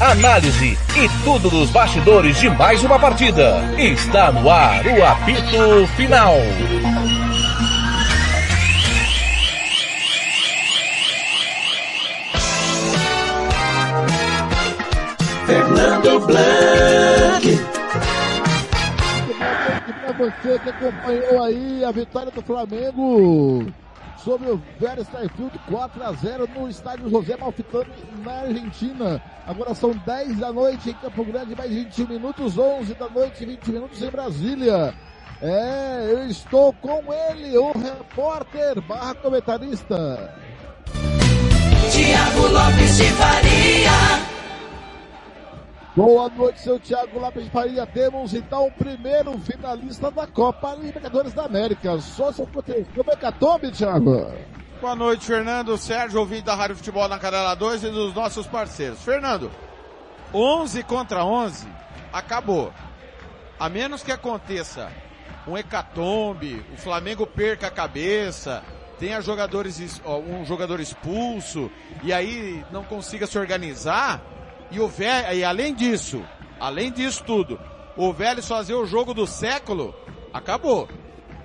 análise e tudo dos bastidores de mais uma partida. Está no ar o apito final. Fernando Blanc. Para você que acompanhou aí a vitória do Flamengo sobre o Vélez Starfield 4 a 0 no estádio José Malfitani na Argentina. Agora são 10 da noite em Campo Grande, mais 20 minutos, 11 da noite, 20 minutos em Brasília. É, eu estou com ele, o repórter barra comentarista. Tiago Lopes de Faria. Boa noite, seu Thiago Lopes de Faria. Temos então o primeiro finalista da Copa Libertadores da América. Só se acontecer o Hecatombe, Thiago. Boa noite, Fernando. Sérgio, ouvinte da Rádio Futebol na Canela 2 e dos nossos parceiros. Fernando, 11 contra 11, acabou. A menos que aconteça um hecatombe, o Flamengo perca a cabeça, tenha jogadores, um jogador expulso, e aí não consiga se organizar, e o Vélez, e além disso, além disso tudo, o Vélez fazer o jogo do século, acabou.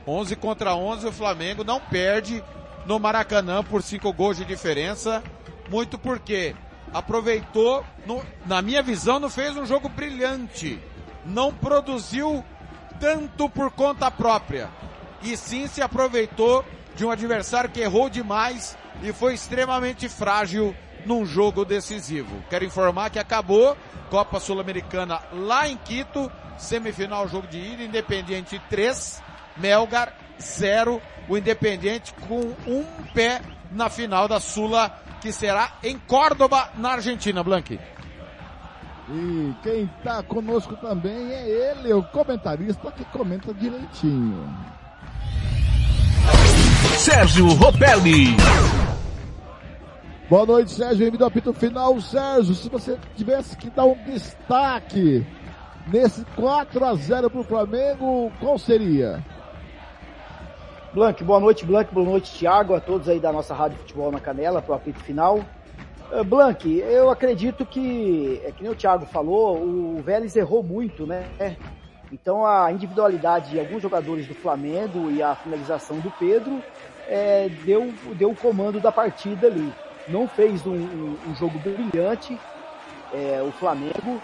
11 contra 11, o Flamengo não perde no Maracanã por 5 gols de diferença, muito porque aproveitou, no, na minha visão, não fez um jogo brilhante, não produziu tanto por conta própria, e sim se aproveitou de um adversário que errou demais e foi extremamente frágil num jogo decisivo. Quero informar que acabou Copa Sul-Americana lá em Quito, semifinal jogo de ida, Independiente 3, Melgar 0, o Independiente com um pé na final da Sula, que será em Córdoba, na Argentina, Blanqui. E quem está conosco também é ele, o comentarista que comenta direitinho. Sérgio Ropelli. Boa noite, Sérgio. Bem-vindo ao apito final. Sérgio, se você tivesse que dar um destaque nesse 4 a 0 para o Flamengo, qual seria? Blank, boa noite, Blank, boa noite, Thiago, a todos aí da nossa Rádio Futebol na Canela para o apito final. Uh, Blank, eu acredito que, é que nem o Thiago falou, o Vélez errou muito, né? Então a individualidade de alguns jogadores do Flamengo e a finalização do Pedro é, deu, deu o comando da partida ali não fez um, um, um jogo brilhante. É, o Flamengo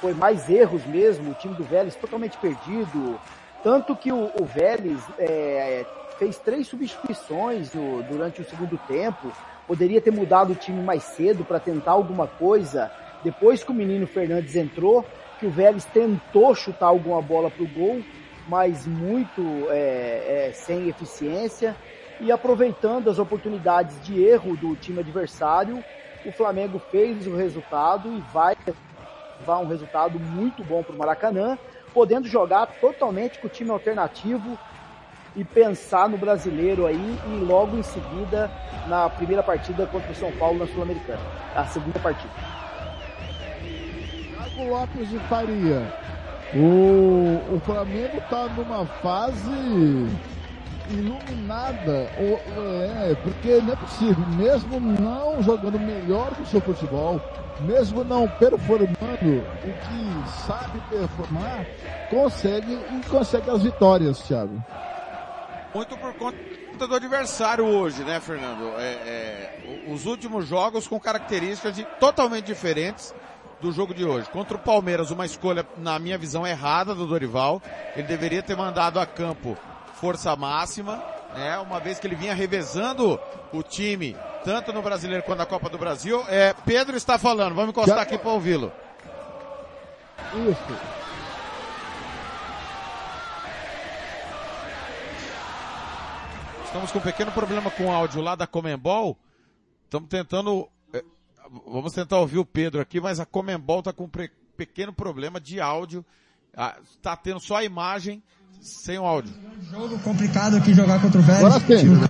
foi mais erros mesmo, o time do Vélez totalmente perdido. Tanto que o, o Vélez é, fez três substituições no, durante o segundo tempo. Poderia ter mudado o time mais cedo para tentar alguma coisa. Depois que o menino Fernandes entrou, que o Vélez tentou chutar alguma bola para o gol, mas muito é, é, sem eficiência e aproveitando as oportunidades de erro do time adversário, o Flamengo fez o resultado e vai levar um resultado muito bom para o Maracanã, podendo jogar totalmente com o time alternativo e pensar no brasileiro aí e logo em seguida na primeira partida contra o São Paulo na Sul-Americana, a segunda partida. Thiago Lopes de Faria, o, o Flamengo está numa fase iluminada. É, porque não é possível, mesmo não jogando melhor que o seu futebol, mesmo não performando o que sabe performar, consegue e consegue as vitórias, Thiago. Muito por conta do adversário hoje, né, Fernando? É, é, os últimos jogos com características de, totalmente diferentes do jogo de hoje. Contra o Palmeiras, uma escolha, na minha visão, errada do Dorival. Ele deveria ter mandado a campo força máxima, né? Uma vez que ele vinha revezando o time, tanto no Brasileiro quanto na Copa do Brasil. É, Pedro está falando, vamos encostar Já... aqui para ouvi-lo. Isso. Estamos com um pequeno problema com o áudio lá da Comembol. Estamos tentando, é, vamos tentar ouvir o Pedro aqui, mas a Comembol está com um pequeno problema de áudio. Está ah, tendo só a imagem Sem o áudio. Jogo complicado aqui jogar contra o Vélez. Agora. Time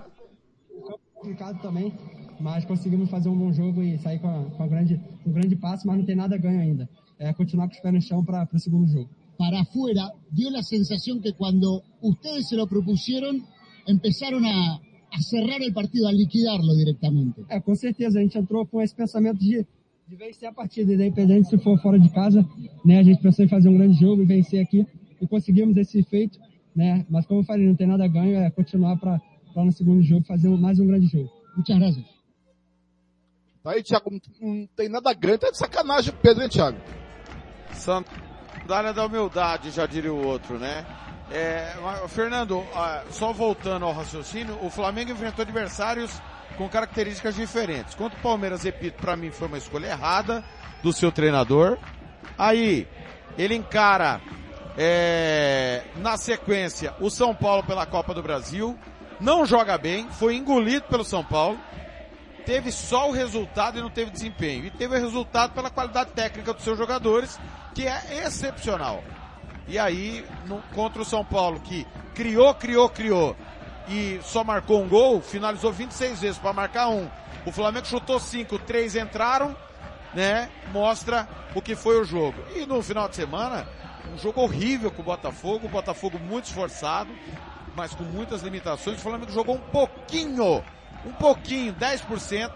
complicado também, mas conseguimos fazer um bom jogo e sair com, a, com a grande, um grande passo, mas não tem nada ganho ainda. É continuar com os pés no chão para o segundo jogo. para afuera, dio la sensación que cuando ustedes se lo propusieron, empezaron a, a cerrar el partido, a liquidarlo directamente. É, com certeza, a gente entrou com esse pensamento de, de vencer a partida, independente se for fora de casa, né? A gente pensou em fazer um grande jogo e vencer aqui, e conseguimos esse feito, né? Mas como eu falei, não tem nada ganho, é continuar para no segundo jogo fazer mais um grande jogo. Muchas gracias. Tá aí, Thiago, não, tem nada grande, tá de sacanagem, Pedro, hein, Thiago? Sandália da humildade, já diria o outro, né? É, Fernando, ah, só voltando ao raciocínio, o Flamengo enfrentou adversários com características diferentes. Contra o Palmeiras, repito, para mim foi uma escolha errada do seu treinador. Aí, ele encara é, na sequência o São Paulo pela Copa do Brasil, não joga bem, foi engolido pelo São Paulo, teve só o resultado e não teve desempenho. E teve o resultado pela qualidade técnica dos seus jogadores, que é excepcional. E aí, no, contra o São Paulo, que criou, criou, criou, e só marcou um gol, finalizou 26 vezes para marcar um. O Flamengo chutou cinco, três entraram, né? Mostra o que foi o jogo. E no final de semana, um jogo horrível com o Botafogo, o Botafogo muito esforçado, mas com muitas limitações. O Flamengo jogou um pouquinho, um pouquinho, 10%,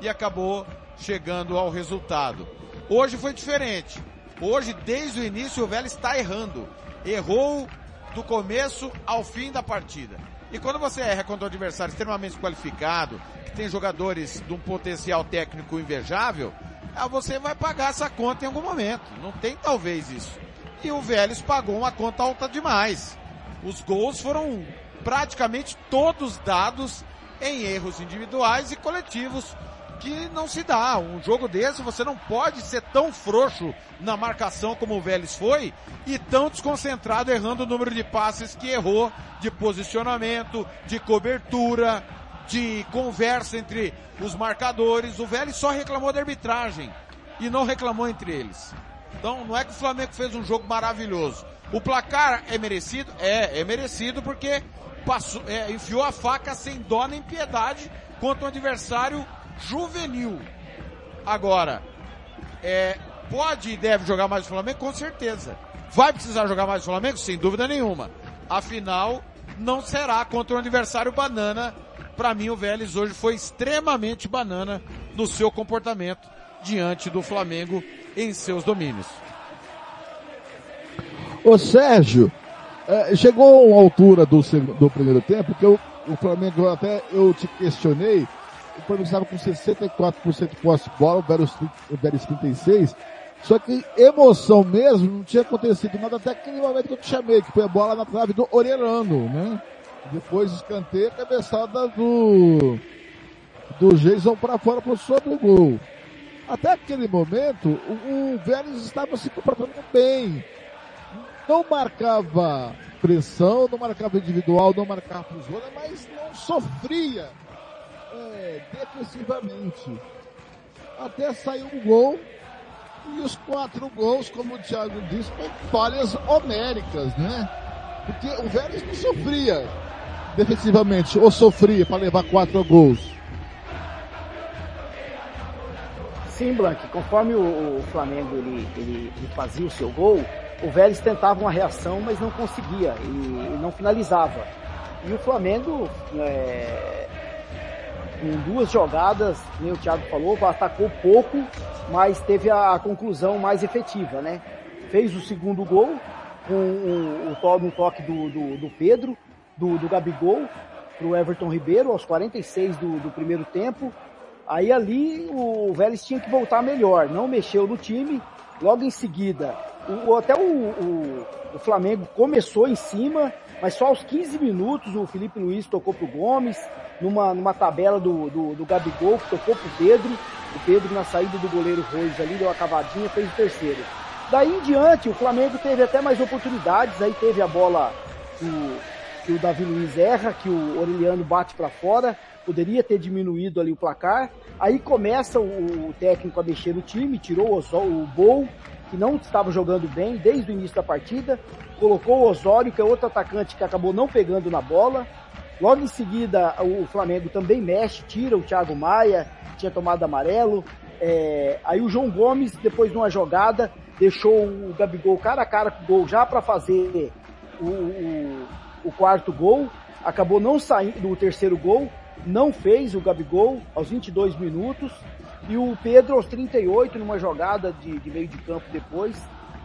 e acabou chegando ao resultado. Hoje foi diferente. Hoje, desde o início, o Vélez está errando. Errou do começo ao fim da partida. E quando você erra contra um adversário extremamente qualificado, que tem jogadores de um potencial técnico invejável, ah, você vai pagar essa conta em algum momento. Não tem talvez isso. E o Vélez pagou uma conta alta demais. Os gols foram praticamente todos dados em erros individuais e coletivos que não se dá. Um jogo desse você não pode ser tão frouxo na marcação como o Vélez foi e tão desconcentrado errando o número de passes que errou, de posicionamento, de cobertura, de conversa entre os marcadores. O Vélez só reclamou da arbitragem e não reclamou entre eles. Então não é que o Flamengo fez um jogo maravilhoso. O placar é merecido? É, é merecido porque passou, é, enfiou a faca sem dó nem piedade contra um adversário juvenil. Agora, é, pode e deve jogar mais o Flamengo? Com certeza. Vai precisar jogar mais o Flamengo? Sem dúvida nenhuma. Afinal, não será contra um adversário banana. Para mim, o Vélez hoje foi extremamente banana no seu comportamento diante do Flamengo em seus domínios. Ô Sérgio, é, chegou uma altura do, do primeiro tempo que eu- o Flamengo até eu te questionei, o Flamengo estava com 64% de posse de bola, o Vélez, o Vélez 36%, só que emoção mesmo não tinha acontecido nada até aquele momento que eu te chamei, que foi a bola na trave do Orelano, né? Depois escanteio, cabeçada do do Jason para fora pro sobre o gol. Até aquele momento, o, o Vélez estava se comportando bem. Não marcava pressão, não marcava individual, não marcava por zona, mas não sofria defensivamente. Até saiu um gol e os quatro gols, como o Thiago disse, foram falhas homéricas, né? Porque o Vélez não sofria defensivamente, ou sofria para levar quatro gols. Sim, Blank, conforme o, o Flamengo ele, ele, ele fazia o seu gol, o Vélez tentava uma reação, mas não conseguia e, e não finalizava. E o Flamengo, é, em duas jogadas, nem o Thiago falou, atacou pouco, mas teve a, conclusão mais efetiva, né? Fez o segundo gol com o, o, to- no toque do, do, do Pedro, do, do Gabigol, pro Everton Ribeiro, aos 46 do, do primeiro tempo. Aí ali o Vélez tinha que voltar melhor, não mexeu no time. Logo em seguida, o, até o, o, o Flamengo começou em cima, mas só aos 15 minutos o Felipe Luiz tocou pro Gomes, numa, numa tabela do, do, do Gabigol, que tocou pro Pedro. O Pedro na saída do goleiro Reis ali, deu uma cavadinha, fez o terceiro. Daí em diante, o Flamengo teve até mais oportunidades, aí teve a bola que que o Davi Luiz erra, que o Aureliano bate para fora, poderia ter diminuído ali o placar. Aí começa o, o técnico a mexer no time, tirou o, Osol- o Bol, que não estava jogando bem desde o início da partida, colocou o Osório, que é outro atacante que acabou não pegando na bola. Logo em seguida, o Flamengo também mexe, tira o Thiago Maia, tinha tomado amarelo. É, aí o João Gomes, depois de uma jogada, deixou o Gabigol cara a cara com o gol já para fazer o, o, o, quarto gol. Acabou não saindo o terceiro gol, não fez o Gabigol aos 22 minutos. E o Pedro aos 38, numa jogada de, de meio de campo depois,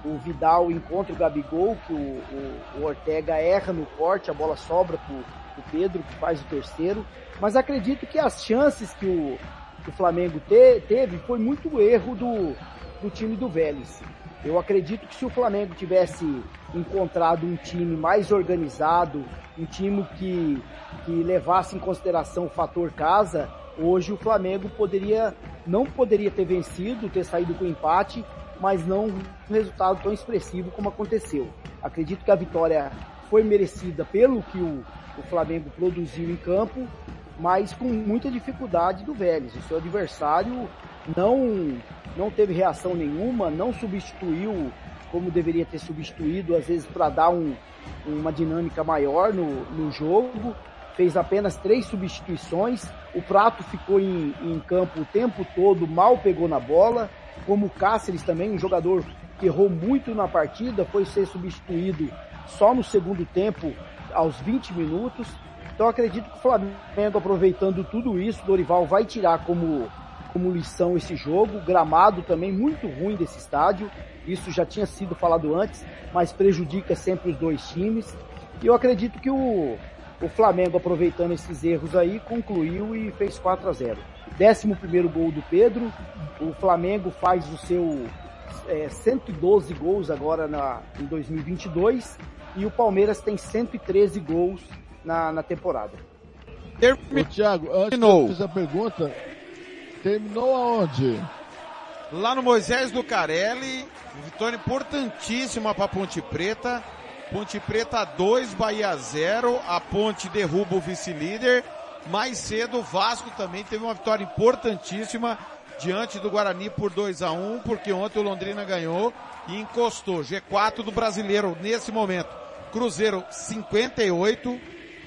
o Vidal encontra o Gabigol, que o, o, o Ortega erra no corte, a bola sobra pro, pro Pedro, que faz o terceiro. Mas acredito que as chances que o, que o Flamengo te, teve foi muito erro do, do time do Vélez. Eu acredito que se o Flamengo tivesse encontrado um time mais organizado, um time que, que levasse em consideração o fator casa, hoje o Flamengo poderia não poderia ter vencido, ter saído com empate, mas não um resultado tão expressivo como aconteceu. Acredito que a vitória foi merecida pelo que o, o Flamengo produziu em campo, mas com muita dificuldade do Vélez. O seu adversário não, não teve reação nenhuma, não substituiu como deveria ter substituído, às vezes para dar um, uma dinâmica maior no, no jogo. Fez apenas três substituições. O Prato ficou em, em campo o tempo todo, mal pegou na bola. Como o Cáceres também, um jogador que errou muito na partida, foi ser substituído só no segundo tempo, aos 20 minutos. Então acredito que o Flamengo, aproveitando tudo isso, Dorival vai tirar como, como lição esse jogo. Gramado também muito ruim desse estádio. Isso já tinha sido falado antes, mas prejudica sempre os dois times. E eu acredito que o, o Flamengo, aproveitando esses erros aí, concluiu e fez 4 a 0. Décimo primeiro gol do Pedro. O Flamengo faz o seu é, 112 gols agora na, em 2022 e o Palmeiras tem 113 gols na, na temporada. Terminou. Thiago, antes de fazer a pergunta, terminou aonde? Lá no Moisés do Carelli, vitória importantíssima para Ponte Preta. Ponte Preta 2, Bahia 0. A Ponte derruba o vice-líder. Mais cedo, o Vasco também teve uma vitória importantíssima diante do Guarani por 2 a 1 porque ontem o Londrina ganhou e encostou. G4 do brasileiro nesse momento. Cruzeiro 58,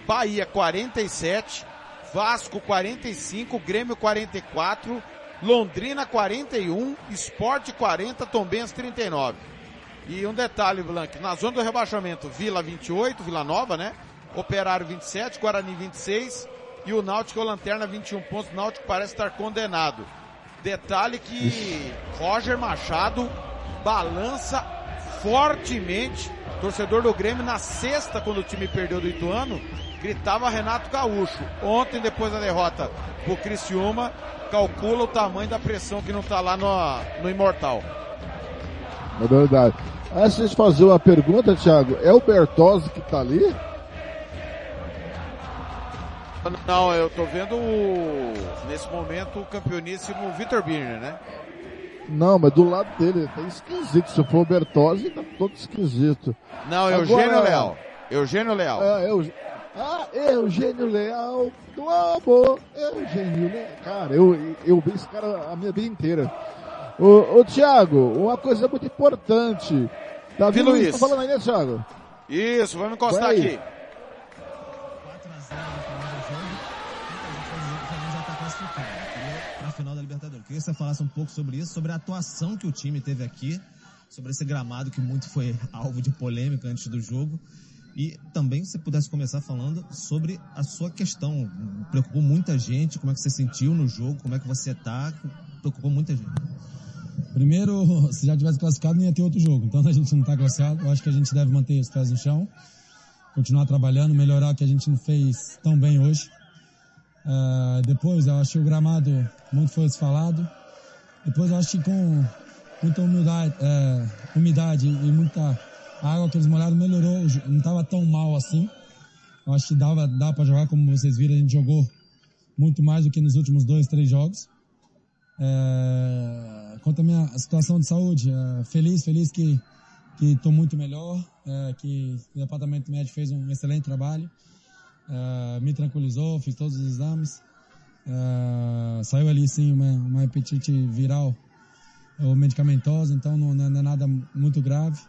Bahia 47, Vasco 45, Grêmio 44, Londrina 41, Esporte 40, Tombense 39. E um detalhe, Blanc, na zona do rebaixamento, Vila 28, Vila Nova, né? Operário 27, Guarani 26 e o Náutico Lanterna 21 pontos. O Náutico parece estar condenado. Detalhe que Roger Machado balança fortemente. Torcedor do Grêmio na sexta, quando o time perdeu do Ituano, gritava Renato Gaúcho. Ontem, depois da derrota pro Criciúma, calcula o tamanho da pressão que não tá lá no, no Imortal. É verdade. Antes de fazer uma pergunta, Thiago, é o Bertozzi que tá ali? Não, eu tô vendo o, nesse momento o campeoníssimo Vitor Birner, né? Não, mas do lado dele tá esquisito. Se for o Bertozzi, tá todo esquisito. Não, Agora, Eugênio Leal. Eugênio Leal. É, eu, ah, Eugênio Leal do amor. Eugênio Leal. Cara, eu, eu vi esse cara a minha vida inteira. Ô, ô Thiago, uma coisa muito importante. Davi Luiz, Luiz tá falando aí, né, Thiago? Isso, vamos encostar aqui. Queria que você falasse um pouco sobre isso, sobre a atuação que o time teve aqui, sobre esse gramado que muito foi alvo de polêmica antes do jogo. E também se pudesse começar falando sobre a sua questão. Preocupou muita gente, como é que você sentiu no jogo, como é que você tá, preocupou muita gente. Primeiro, se já tivesse classificado, não ia ter outro jogo. Então a gente não está classificado. Eu acho que a gente deve manter os pés no chão, continuar trabalhando, melhorar o que a gente não fez tão bem hoje. Uh, depois, eu acho o gramado muito foi desfalado. Depois, eu acho que com muita humildade, é, umidade e muita água que eles molharam melhorou. Não estava tão mal assim. Eu acho que dava, dá para jogar, como vocês viram, a gente jogou muito mais do que nos últimos dois, três jogos. É, quanto à minha situação de saúde, é, feliz, feliz que que estou muito melhor, é, que o departamento médico fez um excelente trabalho, é, me tranquilizou, fiz todos os exames, é, saiu ali sim uma, uma hepatite viral ou medicamentosa, então não, não é nada muito grave.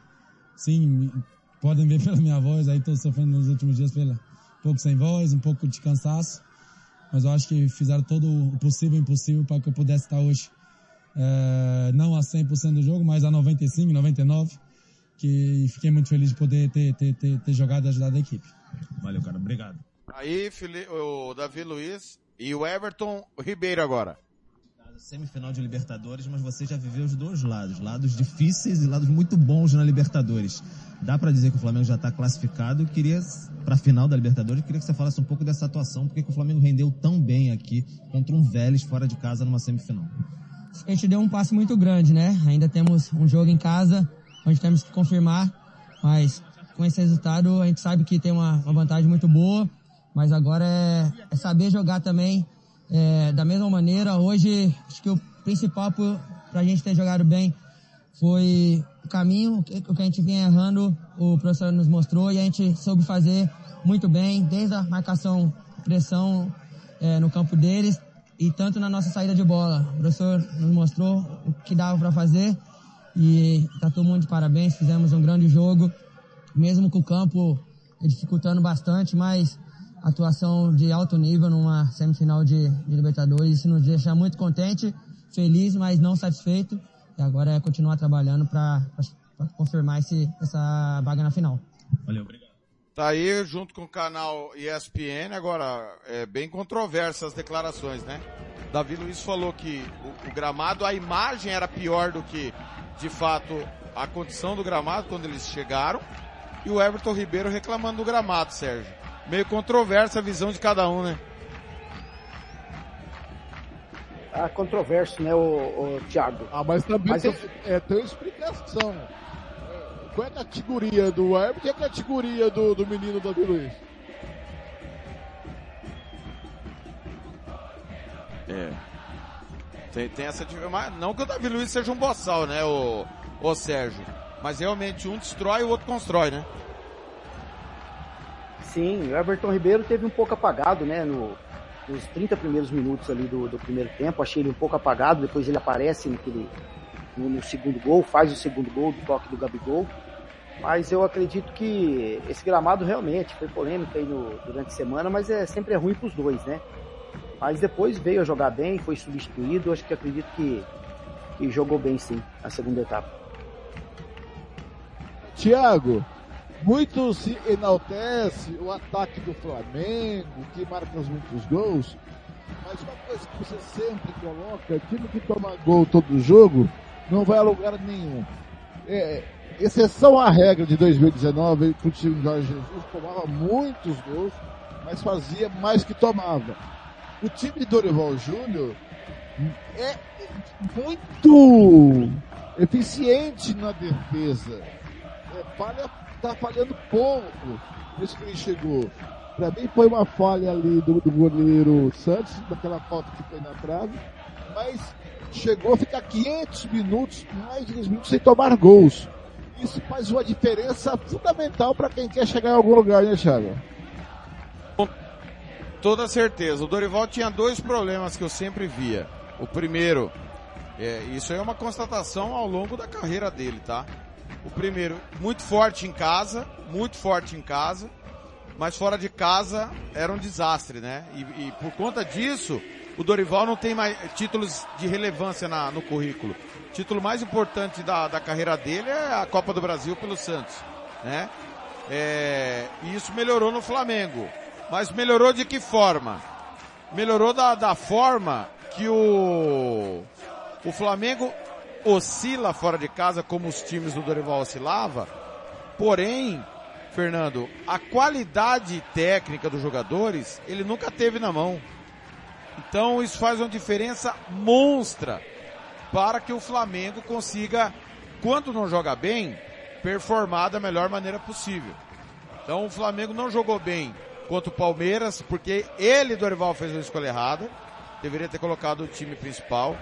Sim, podem ver pela minha voz, aí estou sofrendo nos últimos dias pela um pouco sem voz, um pouco de cansaço, mas eu acho que fizeram todo o possível e impossível para que eu pudesse estar hoje, é, não a 100% do jogo, mas a 95, 99, que fiquei muito feliz de poder ter, ter, ter, ter jogado e ajudado a equipe. Valeu, cara, obrigado. Aí, o Davi Luiz e o Everton Ribeiro agora semifinal de Libertadores, mas você já viveu os dois lados, lados difíceis e lados muito bons na Libertadores. Dá para dizer que o Flamengo já está classificado. queria para a final da Libertadores, queria que você falasse um pouco dessa atuação, porque o Flamengo rendeu tão bem aqui contra um Vélez fora de casa numa semifinal. A gente deu um passo muito grande, né? Ainda temos um jogo em casa, onde temos que confirmar, mas com esse resultado a gente sabe que tem uma, uma vantagem muito boa, mas agora é, é saber jogar também é, da mesma maneira, hoje, acho que o principal para a gente ter jogado bem foi o caminho, o que, a gente vinha errando, o professor nos mostrou e a gente soube fazer muito bem, desde a marcação, pressão é, no campo deles e tanto na nossa saída de bola. O professor nos mostrou o que dava para fazer e tá todo mundo de parabéns, fizemos um grande jogo, mesmo com o campo dificultando bastante, mas atuação de alto nível numa semifinal de, de Libertadores. Isso nos deixa muito contente, feliz, mas não satisfeito. E agora é continuar trabalhando para confirmar esse, essa vaga na final. Valeu, obrigado. Tá aí junto com o canal ESPN, agora é bem controversa as declarações, né? Davi Luiz falou que o, o gramado, a imagem era pior do que, de fato, a condição do gramado quando eles chegaram. E o Everton Ribeiro reclamando do gramado, Sérgio meio controversa a visão de cada um, né? Ah, controverso, né, o, o Thiago? Ah, mas também mas tem, eu... é, tem uma explicação. Qual é a categoria do árbitro e a categoria do, do menino Davi Luiz? É. Tem, tem essa Não que o Davi Luiz seja um boçal, né, o, o Sérgio? Mas realmente um destrói e o outro constrói, né? Sim, o Everton Ribeiro teve um pouco apagado, né, no, nos 30 primeiros minutos ali do, do primeiro tempo. Achei ele um pouco apagado, depois ele aparece naquele, no, no, segundo gol, faz o segundo gol do toque do Gabigol. Mas eu acredito que esse gramado realmente foi polêmico aí no, durante a semana, mas é sempre é ruim para os dois, né? Mas depois veio a jogar bem, foi substituído, acho que acredito que, que jogou bem sim a segunda etapa. Tiago, muito se enaltece o ataque do Flamengo, que marca muitos gols, mas uma coisa que você sempre coloca, time que toma gol todo jogo, não vai a lugar nenhum. É, exceção à regra de 2019, que o time de Jorge Jesus tomava muitos gols, mas fazia mais que tomava. O time de Dorival Júnior é muito eficiente na defesa. É, tá falhando pouco desde que ele chegou. Para mim foi uma falha ali do, do goleiro Santos, daquela falta que foi na trave, mas chegou a ficar 500 minutos, mais de 10 minutos sem tomar gols. Isso faz uma diferença fundamental para quem quer chegar em algum lugar, né, Thiago? Com toda certeza. O Dorival tinha dois problemas que eu sempre via. O primeiro, é, isso é uma constatação ao longo da carreira dele, tá? O primeiro, muito forte em casa, muito forte em casa, mas fora de casa era um desastre, né? E, e por conta disso, o Dorival não tem mais títulos de relevância na, no currículo. O título mais importante da, da carreira dele é a Copa do Brasil pelo Santos, né? É, e isso melhorou no Flamengo. Mas melhorou de que forma? Melhorou da, da forma que o, o Flamengo oscila fora de casa como os times do Dorival oscilava. Porém, Fernando, a qualidade técnica dos jogadores, ele nunca teve na mão. Então isso faz uma diferença monstra para que o Flamengo consiga, quando não joga bem, performar da melhor maneira possível. Então o Flamengo não jogou bem contra o Palmeiras, porque ele, Dorival, fez uma escolha errada deveria ter colocado o time principal.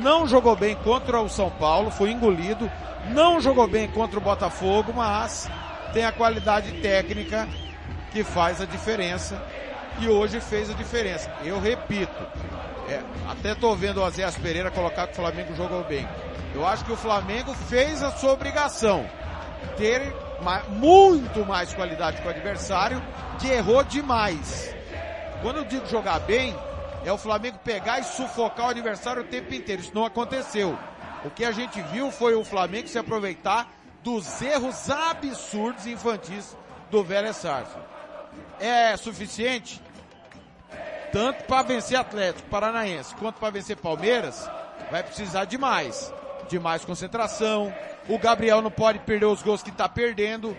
Não jogou bem contra o São Paulo, foi engolido. Não jogou bem contra o Botafogo, mas tem a qualidade técnica que faz a diferença. e hoje fez a diferença. Eu repito, é, até tô vendo o Azéas Pereira colocar que o Flamengo jogou bem. Eu acho que o Flamengo fez a sua obrigação. Ter muito mais qualidade que o adversário, que errou demais. Quando eu digo jogar bem, é o Flamengo pegar e sufocar o adversário o tempo inteiro. Isso não aconteceu. O que a gente viu foi o Flamengo se aproveitar dos erros absurdos infantis do Vélez Sarsfield. É suficiente? Tanto para vencer Atlético Paranaense quanto para vencer Palmeiras, vai precisar de mais. De mais concentração. O Gabriel não pode perder os gols que está perdendo.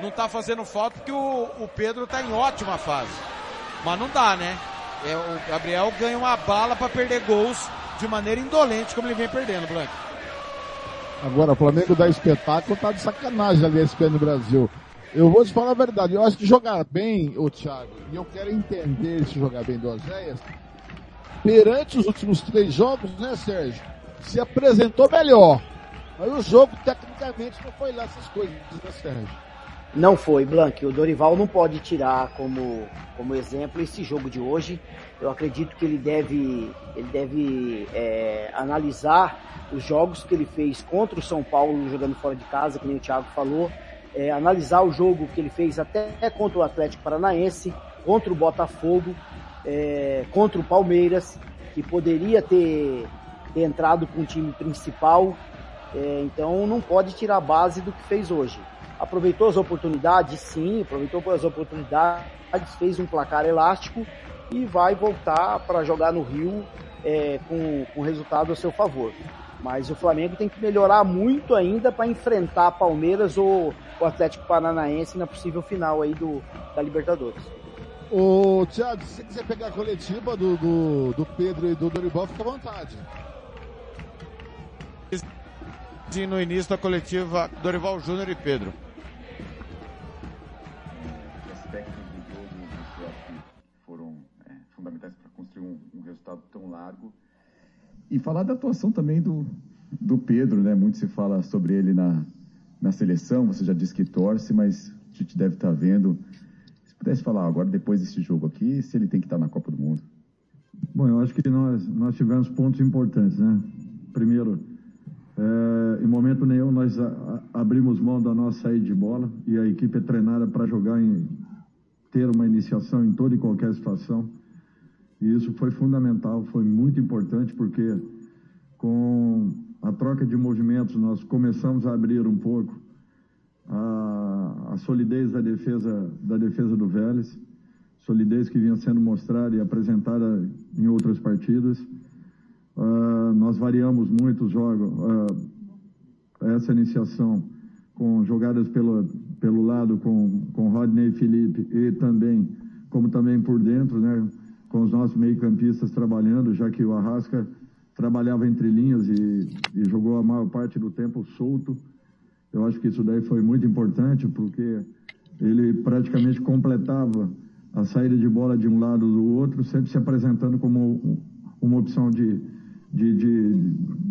Não está fazendo falta porque o, o Pedro está em ótima fase. Mas não dá, né? É, o Gabriel ganha uma bala para perder gols de maneira indolente, como ele vem perdendo, Blanco. Agora, o Flamengo dá espetáculo, tá de sacanagem ali esse no Brasil. Eu vou te falar a verdade, eu acho que jogar bem, o Thiago, e eu quero entender se jogar bem do Oséias, perante os últimos três jogos, né, Sérgio? Se apresentou melhor. Mas o jogo, tecnicamente, não foi lá essas coisas, né, Sérgio? Não foi, Blank. O Dorival não pode tirar como, como exemplo esse jogo de hoje. Eu acredito que ele deve, ele deve é, analisar os jogos que ele fez contra o São Paulo jogando fora de casa, que nem o Thiago falou, é, analisar o jogo que ele fez até contra o Atlético Paranaense, contra o Botafogo, é, contra o Palmeiras, que poderia ter, ter entrado com o time principal. É, então não pode tirar a base do que fez hoje. Aproveitou as oportunidades, sim, aproveitou as oportunidades, fez um placar elástico e vai voltar para jogar no Rio é, com, com resultado a seu favor. Mas o Flamengo tem que melhorar muito ainda para enfrentar Palmeiras ou o Atlético Paranaense na possível final aí do, da Libertadores. Ô, Thiago, se você quiser pegar a coletiva do, do, do Pedro e do Dorival, fica à vontade. No início da coletiva, Dorival Júnior e Pedro. Aspectos do jogo que eu acho que foram é, fundamentais para construir um, um resultado tão largo. E falar da atuação também do, do Pedro, né? Muito se fala sobre ele na, na seleção, você já disse que torce, mas a gente deve estar vendo. Se pudesse falar agora, depois desse jogo aqui, se ele tem que estar na Copa do Mundo. Bom, eu acho que nós, nós tivemos pontos importantes, né? Primeiro, é, em momento nenhum nós a, a, abrimos mão da nossa saída de bola e a equipe é treinada para jogar em ter uma iniciação em toda e qualquer situação. E isso foi fundamental, foi muito importante porque com a troca de movimentos, nós começamos a abrir um pouco a, a solidez da defesa, da defesa do Vélez, solidez que vinha sendo mostrada e apresentada em outras partidas. Uh, nós variamos muito os jogos, uh, essa iniciação com jogadas pelo, pelo lado com, com Rodney Felipe e também, como também por dentro, né, com os nossos meio-campistas trabalhando, já que o Arrasca trabalhava entre linhas e, e, jogou a maior parte do tempo solto. Eu acho que isso daí foi muito importante, porque ele praticamente completava a saída de bola de um lado do outro, sempre se apresentando como uma opção de, de, de,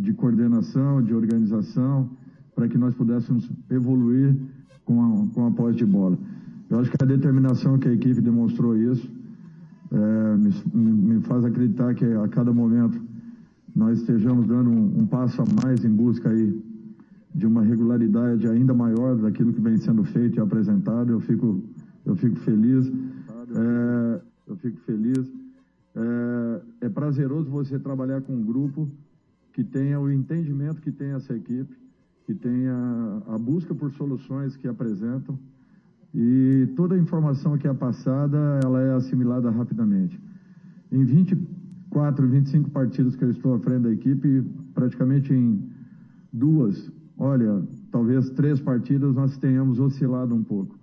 de coordenação, de organização, para que nós pudéssemos evoluir com a, com a posse de bola. Eu acho que a determinação que a equipe demonstrou isso é, me, me faz acreditar que a cada momento nós estejamos dando um, um, passo a mais em busca aí de uma regularidade ainda maior daquilo que vem sendo feito e apresentado. Eu fico, eu fico feliz. É, eu fico feliz. É, é prazeroso você trabalhar com um grupo que tenha o entendimento que tem essa equipe, que tenha a busca por soluções que apresentam e toda a informação que é passada, ela é assimilada rapidamente. Em 24, 25 partidas que eu estou à frente da equipe, praticamente em duas, olha, talvez três partidas nós tenhamos oscilado um pouco.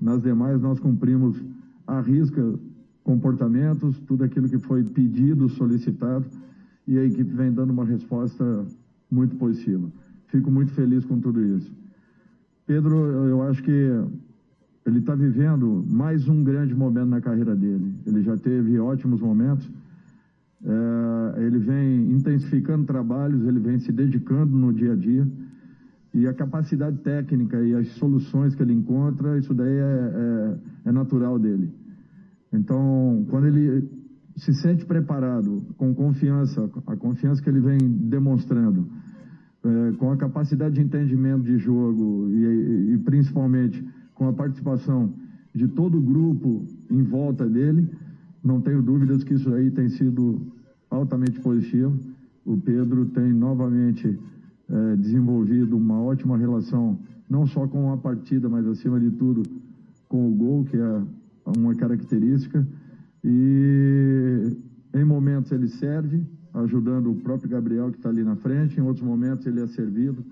Nas demais nós cumprimos a risca comportamentos, tudo aquilo que foi pedido, solicitado, e a equipe vem dando uma resposta muito positiva. Fico muito feliz com tudo isso. Pedro, eu acho que ele está vivendo mais um grande momento na carreira dele. Ele já teve ótimos momentos. É, ele vem intensificando trabalhos, ele vem se dedicando no dia a dia. E a capacidade técnica e as soluções que ele encontra, isso daí é, é, é natural dele. Então, quando ele se sente preparado, com confiança, a confiança que ele vem demonstrando, com a capacidade de entendimento de jogo e, e principalmente com a participação de todo o grupo em volta dele, não tenho dúvidas que isso aí tem sido altamente positivo. O Pedro tem novamente é, desenvolvido uma ótima relação, não só com a partida, mas acima de tudo com o gol, que é uma característica. E em momentos ele serve, ajudando o próprio Gabriel que está ali na frente, em outros momentos ele é servido.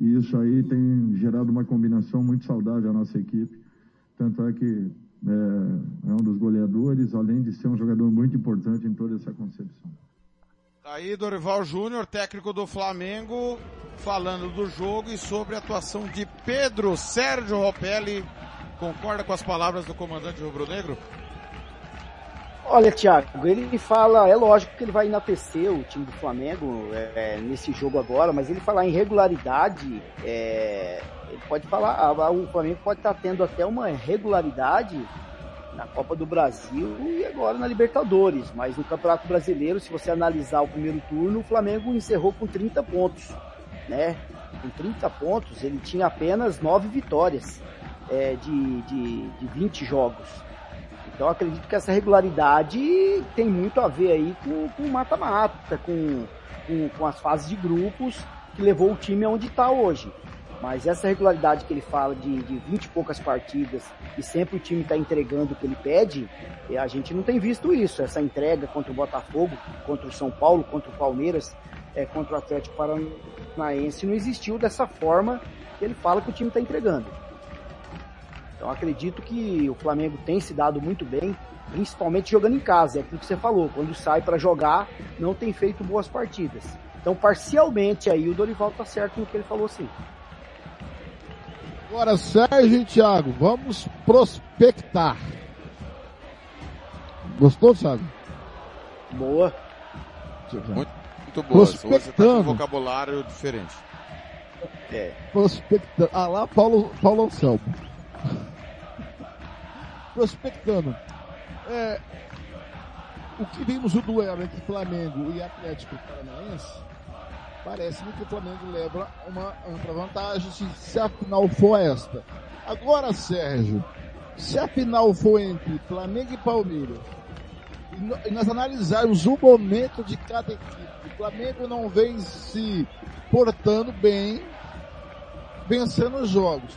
E isso aí tem gerado uma combinação muito saudável à nossa equipe. Tanto é que é, é um dos goleadores, além de ser um jogador muito importante em toda essa concepção. Tá aí Dorival Júnior, técnico do Flamengo, falando do jogo e sobre a atuação de Pedro Sérgio Ropelli. Concorda com as palavras do comandante rubro-negro? Olha, Thiago, ele fala, é lógico que ele vai enaltecer o time do Flamengo é, nesse jogo agora, mas ele falar em regularidade, é, ele pode falar, o Flamengo pode estar tendo até uma regularidade na Copa do Brasil e agora na Libertadores, mas no Campeonato Brasileiro, se você analisar o primeiro turno, o Flamengo encerrou com 30 pontos, né? Com 30 pontos, ele tinha apenas 9 vitórias é, de, de, de 20 jogos. Então acredito que essa regularidade tem muito a ver aí com o mata-mata, com, com, com, as fases de grupos que levou o time aonde está hoje. Mas essa regularidade que ele fala de, de 20 e poucas partidas e sempre o time está entregando o que ele pede, a gente não tem visto isso. Essa entrega contra o Botafogo, contra o São Paulo, contra o Palmeiras, é, contra o Atlético Paranaense, não existiu dessa forma que ele fala que o time está entregando. Então acredito que o Flamengo tem se dado muito bem, principalmente jogando em casa, é aquilo que você falou, quando sai para jogar, não tem feito boas partidas. Então parcialmente aí o Dorival tá certo no que ele falou sim. Agora Sérgio e Thiago, vamos prospectar. Gostou, Thiago? Boa. Muito, muito boa. Hoje você tá com um vocabulário diferente. É. Prospectando. Ah lá, Paulo, Paulo Anselmo prospectando. É, o que vimos o duelo entre Flamengo e Atlético Paranaense, parece-me que o Flamengo leva uma ampla vantagem se, se a final for esta. Agora, Sérgio, se a final for entre Flamengo e Palmeiras, e nós analisarmos o momento de cada equipe, o Flamengo não vem se portando bem, vencendo os jogos.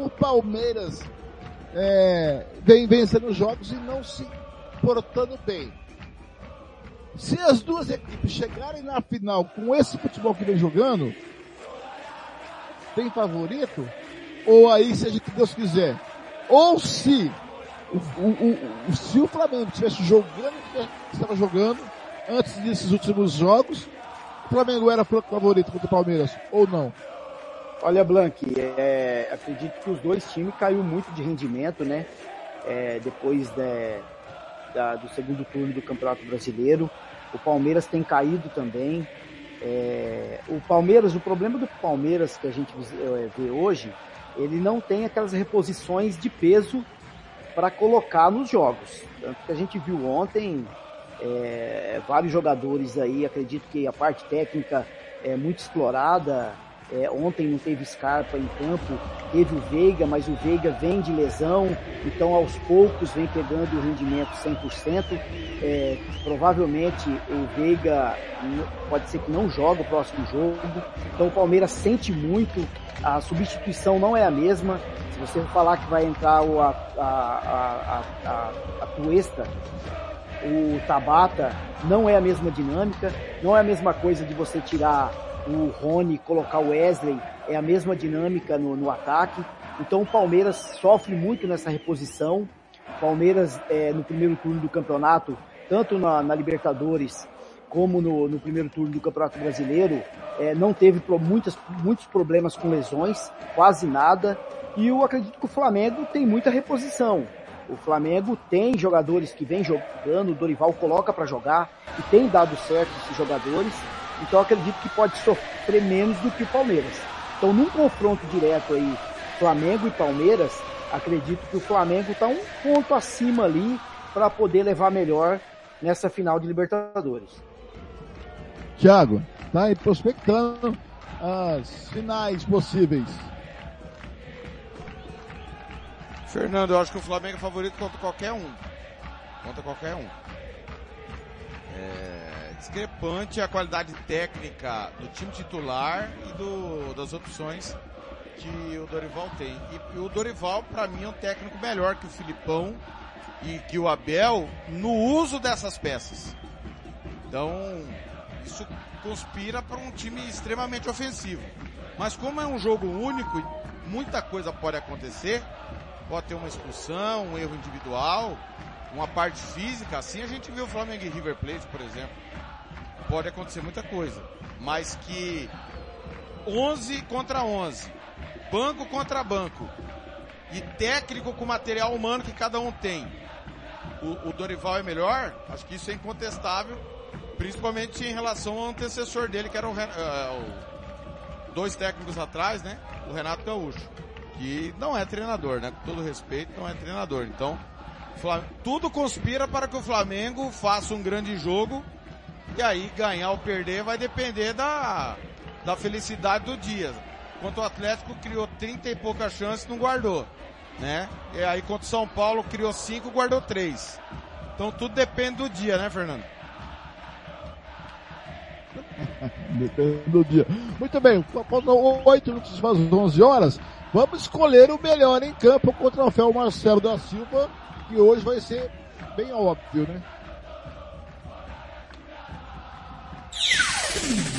O Palmeiras é, vem vencendo jogos e não se portando bem. Se as duas equipes chegarem na final com esse futebol que vem jogando, tem favorito? Ou aí seja o que Deus quiser. Ou se o, o, o, se o Flamengo estivesse jogando o que estava jogando antes desses últimos jogos, o Flamengo era favorito contra o Palmeiras ou não? Olha, Blank, é, acredito que os dois times caiu muito de rendimento, né? É, depois de, da, do segundo turno do Campeonato Brasileiro. O Palmeiras tem caído também. É, o Palmeiras, o problema do Palmeiras que a gente é, vê hoje, ele não tem aquelas reposições de peso para colocar nos jogos. Tanto que a gente viu ontem é, vários jogadores aí, acredito que a parte técnica é muito explorada, é, ontem não teve Scarpa em campo, teve o Veiga, mas o Veiga vem de lesão, então aos poucos vem pegando o rendimento 100%. É, provavelmente o Veiga pode ser que não joga o próximo jogo, então o Palmeiras sente muito, a substituição não é a mesma. Se você falar que vai entrar o, a, a, a, a, a Tuesta, o Tabata, não é a mesma dinâmica, não é a mesma coisa de você tirar o Rony colocar o Wesley, é a mesma dinâmica no, no ataque. Então o Palmeiras sofre muito nessa reposição. O Palmeiras é, no primeiro turno do campeonato, tanto na, na Libertadores como no, no, primeiro turno do Campeonato Brasileiro, é, não teve muitas, muitos problemas com lesões, quase nada. E eu acredito que o Flamengo tem muita reposição. O Flamengo tem jogadores que vem jogando, o Dorival coloca para jogar e tem dado certo esses jogadores. Então acredito que pode sofrer menos do que o Palmeiras. Então num confronto direto aí, Flamengo e Palmeiras, acredito que o Flamengo está um ponto acima ali para poder levar melhor nessa final de Libertadores. Thiago, tá aí prospectando as finais possíveis. Fernando, eu acho que o Flamengo é favorito contra qualquer um. Contra qualquer um. Discrepante a qualidade técnica do time titular e do, das opções que o Dorival tem. E, e o Dorival, para mim, é um técnico melhor que o Filipão e que o Abel no uso dessas peças. Então, isso conspira para um time extremamente ofensivo. Mas como é um jogo único e muita coisa pode acontecer, pode ter uma expulsão, um erro individual, uma parte física, assim a gente viu o Flamengo e River Plate, por exemplo. Pode acontecer muita coisa, mas que 11 contra 11, banco contra banco e técnico com material humano que cada um tem. O, o Dorival é melhor, acho que isso é incontestável, principalmente em relação ao antecessor dele, que era o, uh, o dois técnicos atrás, né? O Renato Gaúcho, que não é treinador, né? Com todo respeito, não é treinador. Então, tudo conspira para que o Flamengo faça um grande jogo e aí ganhar ou perder vai depender da, da felicidade do dia. Enquanto o Atlético criou 30 e poucas chances, não guardou. Né? E aí contra o São Paulo criou 5, guardou 3. Então tudo depende do dia, né, Fernando? depende do dia. Muito bem, faltam 8 minutos para as 11 horas. Vamos escolher o melhor em campo contra o troféu Marcelo da Silva, que hoje vai ser bem óbvio, né?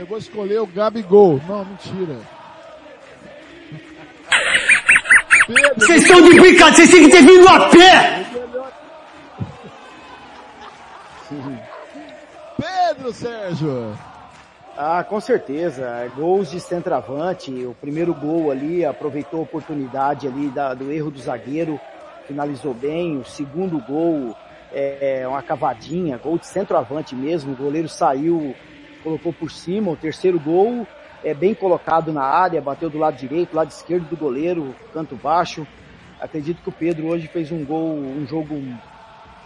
Eu vou escolher o Gabigol. Não, mentira. Vocês estão de brincadeira, vocês têm que ter vindo a pé! Pedro Sérgio! Ah, com certeza. Gols de centroavante. O primeiro gol ali aproveitou a oportunidade ali da, do erro do zagueiro, finalizou bem. O segundo gol é uma cavadinha, gol de centroavante mesmo. O goleiro saiu colocou por cima, o terceiro gol é bem colocado na área, bateu do lado direito, lado esquerdo do goleiro, canto baixo. Acredito que o Pedro hoje fez um gol, um jogo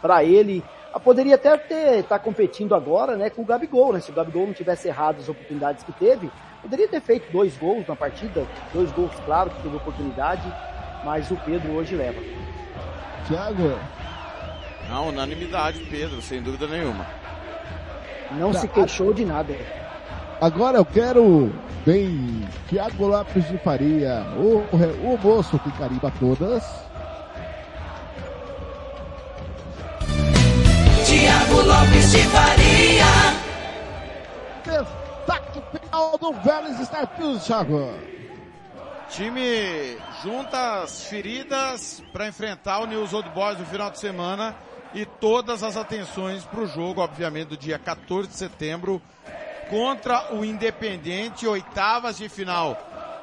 para ele. Ah, poderia até ter tá competindo agora, né, com o Gabigol, né? Se o Gabigol não tivesse errado as oportunidades que teve, poderia ter feito dois gols na partida, dois gols, claro, que teve oportunidade, mas o Pedro hoje leva. Thiago. Não, unanimidade, Pedro, sem dúvida nenhuma. Não tá. se queixou de nada. Agora eu quero bem Tiago Lopes de Faria, o, o moço que carimba todas. Tiago Lopes de Faria. Destaque final do Vélez Starfield, Thiago. Time junta as feridas para enfrentar o News Old Boys no final de semana e todas as atenções para o jogo, obviamente, do dia 14 de setembro contra o Independente, oitavas de final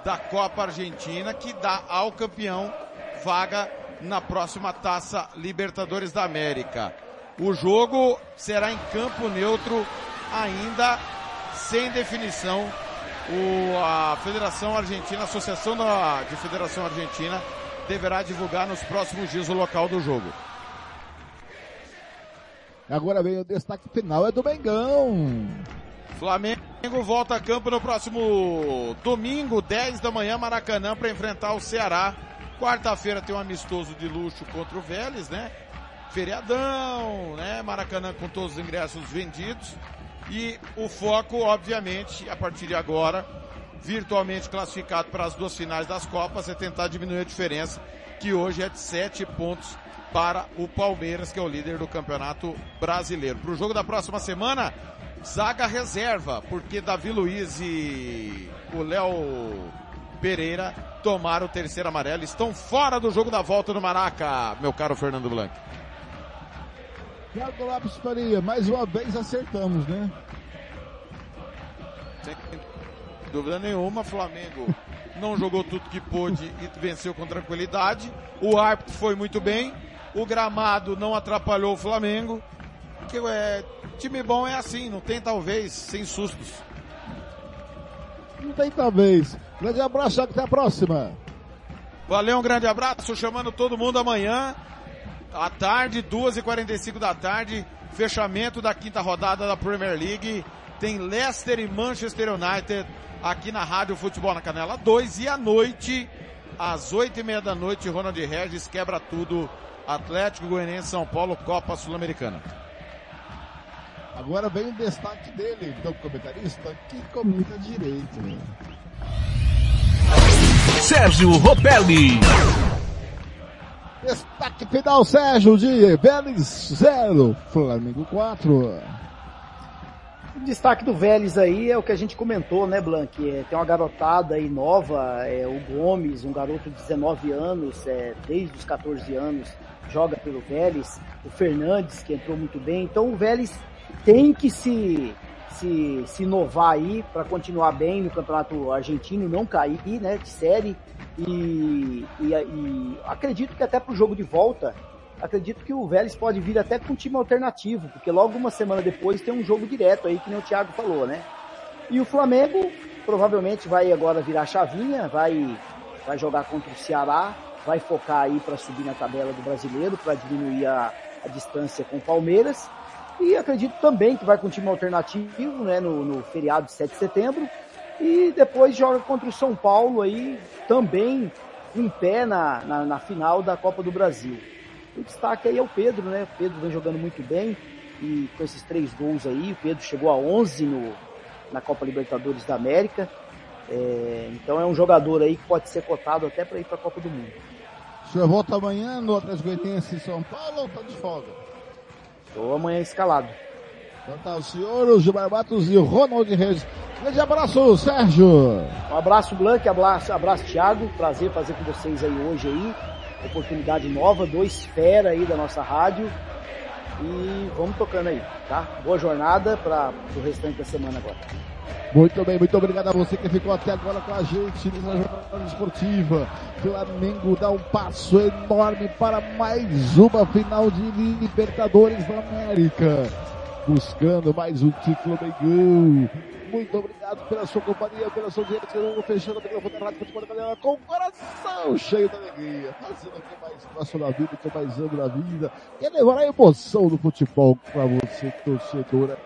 da Copa Argentina, que dá ao campeão vaga na próxima Taça Libertadores da América. O jogo será em campo neutro, ainda sem definição. O, a Federação Argentina, a Associação da, de Federação Argentina, deverá divulgar nos próximos dias o local do jogo. Agora vem o destaque final, é do Mengão. Flamengo volta a campo no próximo domingo, 10 da manhã, Maracanã, para enfrentar o Ceará. Quarta-feira tem um amistoso de luxo contra o Vélez, né? Feriadão, né? Maracanã com todos os ingressos vendidos. E o foco, obviamente, a partir de agora, virtualmente classificado para as duas finais das Copas, é tentar diminuir a diferença, que hoje é de sete pontos para o Palmeiras, que é o líder do Campeonato Brasileiro. Para o jogo da próxima semana, zaga reserva, porque Davi Luiz e o Léo Pereira tomaram o terceiro amarelo, estão fora do jogo da volta no Maraca, meu caro Fernando Blanc. Thiago Lopes Faria, mais uma vez acertamos, né? Sem dúvida nenhuma, Flamengo não jogou tudo que pôde e venceu com tranquilidade. O árbitro foi muito bem. O gramado não atrapalhou o Flamengo. Que é, time bom é assim, não tem talvez, sem sustos. Não tem talvez. Grande abraço, até a próxima. Valeu, um grande abraço, chamando todo mundo amanhã, à tarde, 2h45 da tarde, fechamento da quinta rodada da Premier League. Tem Leicester e Manchester United aqui na Rádio Futebol na Canela 2 e à noite, às 8 e meia da noite, Ronald Regis quebra tudo. Atlético Goianiense São Paulo, Copa Sul-Americana. Agora vem o destaque dele, do comentarista, que comenta direito. Né? Sérgio Ropelli. Destaque final, Sérgio, de Vélez 0, Flamengo 4. O destaque do Vélez aí é o que a gente comentou, né, Blank? É, tem uma garotada aí nova, é, o Gomes, um garoto de 19 anos, é, desde os 14 anos, joga pelo Vélez. O Fernandes, que entrou muito bem. Então o Vélez tem que se, se, se inovar aí para continuar bem no campeonato argentino, não cair né, de série. E, e, e acredito que até para o jogo de volta, acredito que o Vélez pode vir até com um time alternativo, porque logo uma semana depois tem um jogo direto aí, que nem o Thiago falou, né? E o Flamengo provavelmente vai agora virar chavinha, vai, vai jogar contra o Ceará, vai focar aí para subir na tabela do brasileiro, para diminuir a, a distância com o Palmeiras. E acredito também que vai com time alternativo, né, no, no feriado de 7 de setembro. E depois joga contra o São Paulo aí, também em pé na, na, na, final da Copa do Brasil. O destaque aí é o Pedro, né? O Pedro vem jogando muito bem e com esses três gols aí, o Pedro chegou a 11 no, na Copa Libertadores da América. É, então é um jogador aí que pode ser cotado até para ir para a Copa do Mundo. Senhor volta amanhã no Atlético Goianiense em São Paulo ou tá de folga? Estou amanhã escalado. Então tá, o senhor, o Gilmar Matos e o Ronald Reis. Grande abraço, Sérgio. Um abraço, Blanc, abraço, abraço, Thiago. Prazer fazer com vocês aí hoje aí. Oportunidade nova, dois fera aí da nossa rádio. E vamos tocando aí, tá? Boa jornada para o restante da semana agora. Muito bem, muito obrigado a você que ficou até agora com a gente nessa jornada esportiva. Flamengo dá um passo enorme para mais uma final de Libertadores da América. Buscando mais um título Mengão. Muito obrigado pela sua companhia, pela sua audiência. Fechando o microfone da Rádio Futebol da Galera com o coração cheio de alegria. Fazendo o que mais gosto da vida, o que mais amo da vida. E levar a emoção do futebol para você, torcedora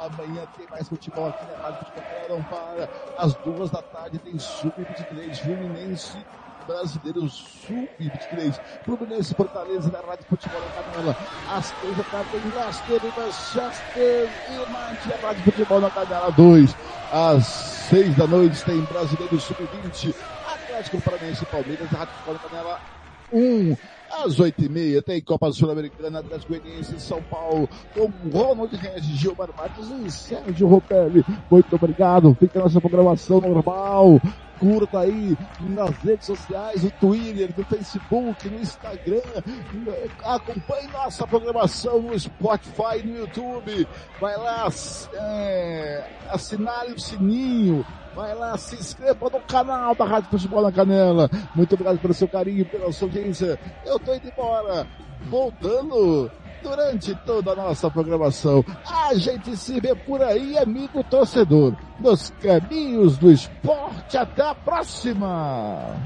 Amanhã tem mais futebol aqui na Rádio Futebol não para. Às duas da tarde tem Sub-23 Fluminense Brasileiro Sub-23. Fluminense Fortaleza na Rádio Futebol na Canela. Às três da tarde tem Leicester e Manchester United na Rádio Futebol na Canela 2. Às seis da noite tem Brasileiro Sub-20. Atlético Paranaense e Palmeiras na Rádio Futebol na Canela 1. Às oito e meia tem Copa Sul-Americana das Goianienses em São Paulo com Ronald Regis, Gilmar Matos e Sérgio Ropelli. Muito obrigado. Fica a nossa programação normal. Curta aí nas redes sociais, no Twitter, no Facebook, no Instagram. Acompanhe nossa programação no Spotify, no YouTube. Vai lá, é, assinale o sininho Vai lá, se inscreva no canal da Rádio Futebol na Canela. Muito obrigado pelo seu carinho, pela sua audiência. Eu tô indo embora. Voltando durante toda a nossa programação. A gente se vê por aí, amigo torcedor, nos caminhos do esporte. Até a próxima!